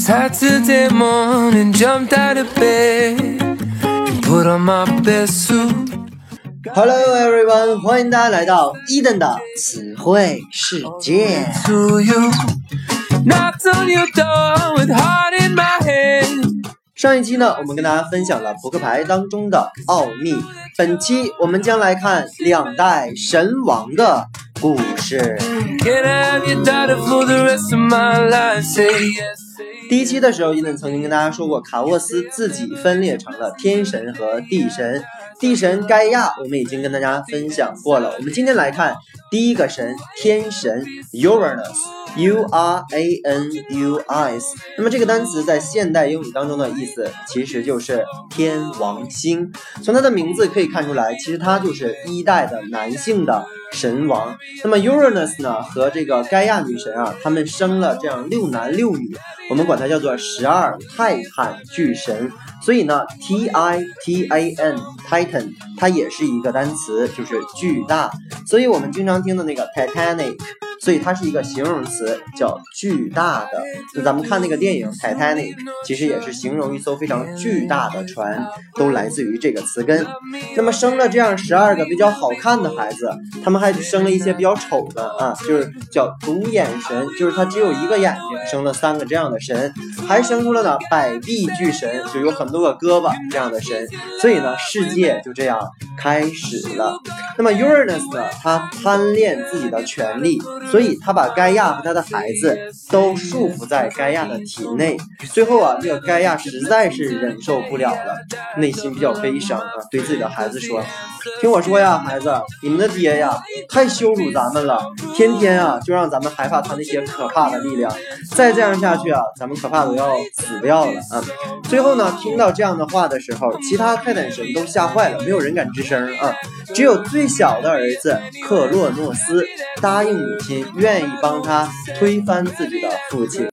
Saturday morning, jumped out of bed and put on my best suit. Hello everyone，欢迎大家来到伊登的词汇世界。 To you, knocked on your door with heart in my hand. 上一期呢，我们跟大家分享了扑克牌当中的奥秘。本期我们将来看两代神王的故事。 Can I 第一期的时候伊顿曾经跟大家说过卡沃斯自己分裂成了天神和地神。地神盖亚，我们已经跟大家分享过了。我们今天来看第一个神，天神 Uranus，U R A N U S。那么这个单词在现代英语当中的意思其实就是天王星。从它的名字可以看出来，其实它就是一代的男性的神王。那么 Uranus 呢和这个盖亚女神啊，他们生了这样六男六女，我们管它叫做十二泰坦巨神。所以呢，T I T A N 泰它也是一个单词，就是巨大。所以我们经常听的那个 Titanic。所以它是一个形容词，叫巨大的。那咱们看那个电影《Titanic》，其实也是形容一艘非常巨大的船，都来自于这个词根。那么生了这样十二个比较好看的孩子，他们还生了一些比较丑的啊，就是叫独眼神，就是他只有一个眼睛，生了三个这样的神，还生出了呢百臂巨神，就有很多个胳膊这样的神。所以呢，世界就这样开始了。那么 Uranus 呢，他贪恋自己的权利。所以他把盖亚和他的孩子都束缚在盖亚的体内。最后啊，这个盖亚实在是忍受不了了，内心比较悲伤啊，对自己的孩子说：“听我说呀，孩子，你们的爹呀太羞辱咱们了，天天啊就让咱们害怕他那些可怕的力量。再这样下去啊，咱们可怕都要死掉了啊！”最后呢，听到这样的话的时候，其他泰坦神都吓坏了，没有人敢吱声啊。只有最小的儿子克洛诺斯答应母亲。愿意帮他推翻自己的父亲。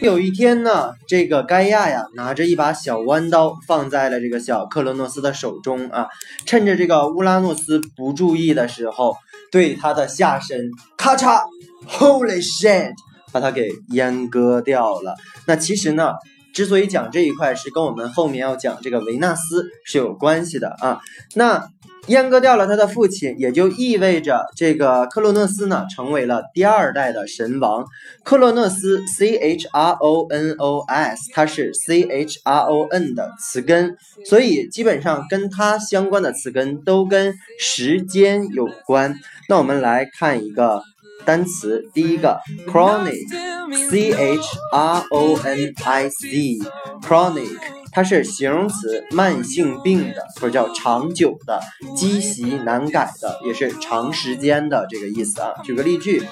有一天呢，这个盖亚呀拿着一把小弯刀放在了这个小克罗诺斯的手中啊，趁着这个乌拉诺斯不注意的时候，对他的下身咔嚓，Holy shit，把他给阉割掉了。那其实呢，之所以讲这一块，是跟我们后面要讲这个维纳斯是有关系的啊。那。阉割掉了他的父亲，也就意味着这个克洛诺斯呢成为了第二代的神王。克洛诺斯 C H R O N O S，它是 C H R O N 的词根，所以基本上跟它相关的词根都跟时间有关。那我们来看一个单词，第一个 chronic，C H R O N I C，chronic。它是形容词，慢性病的，或者叫长久的、积习难改的，也是长时间的这个意思啊。举个例句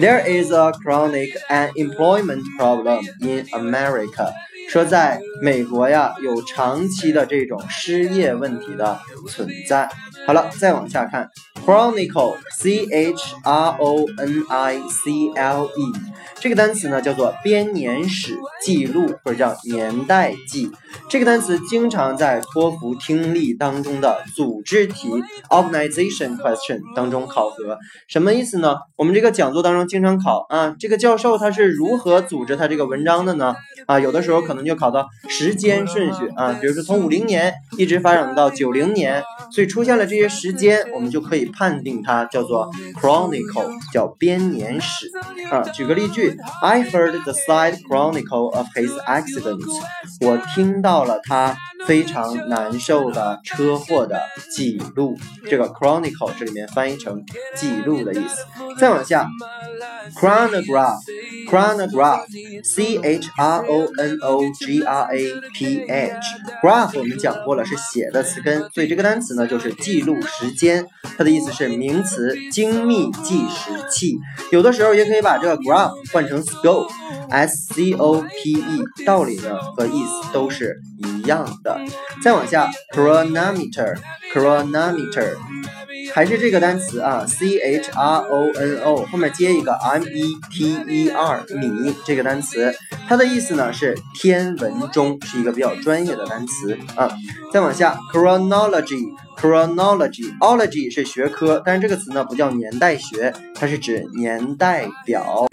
：There is a chronic unemployment problem in America。说在美国呀，有长期的这种失业问题的存在。好了，再往下看，chronicle，c h r o n i c l e，这个单词呢叫做编年史、记录或者叫年代记。这个单词经常在托福听力当中的组织题 （organization question） 当中考核。什么意思呢？我们这个讲座当中经常考啊，这个教授他是如何组织他这个文章的呢？啊，有的时候可能就考到时间顺序啊，比如说从五零年一直发展到九零年，所以出现了这些时间，我们就可以判定它叫做 chronicle，叫编年史啊。举个例句，I heard the side chronicle of his accident。我听到了他非常难受的车祸的记录。这个 chronicle 这里面翻译成记录的意思。再往下，chronograph chronograph, c h r o n o g r a p h, graph 我们讲过了是写的词根，所以这个单词呢就是记录时间，它的意思是名词，精密计时器。有的时候也可以把这个 graph 换成 scope，s c o p e，道理呢和意思都是一样的。再往下，chronometer，chronometer。还是这个单词啊，c h r o n o 后面接一个 m e t e r 米这个单词，它的意思呢是天文钟，是一个比较专业的单词啊。再往下，chronology chronology，ology 是学科，但是这个词呢不叫年代学，它是指年代表。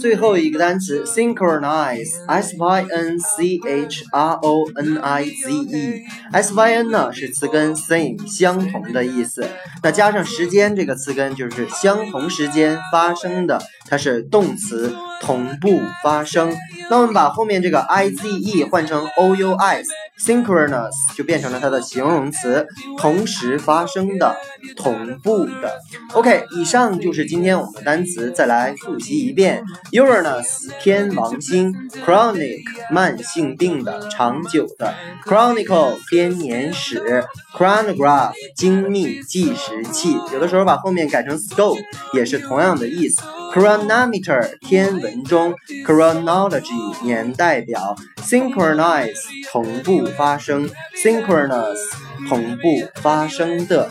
最后一个单词 synchronize，s y n c h r o n i z e，s y n 呢是词根 same 相同的意思，那加上时间这个词根就是相同时间发生的，它是动词同步发生。那我们把后面这个 i z e 换成 o u s。Synchronous 就变成了它的形容词，同时发生的，同步的。OK，以上就是今天我们的单词，再来复习一遍：Uranus 天王星，chronic 慢性病的，长久的；chronicle 编年史，chronograph 精密计时器。有的时候把后面改成 scope 也是同样的意思。Chronometer 天文钟，chronology 年代表，synchronize 同步发生，synchronous 同步发生的。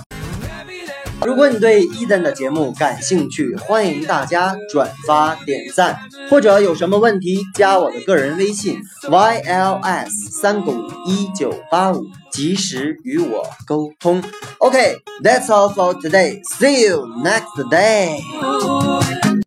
如果你对伊登的节目感兴趣，欢迎大家转发点赞，或者有什么问题加我的个人微信 yls 三个五一九八五，及时与我沟通。OK，that's all for today. See you next day.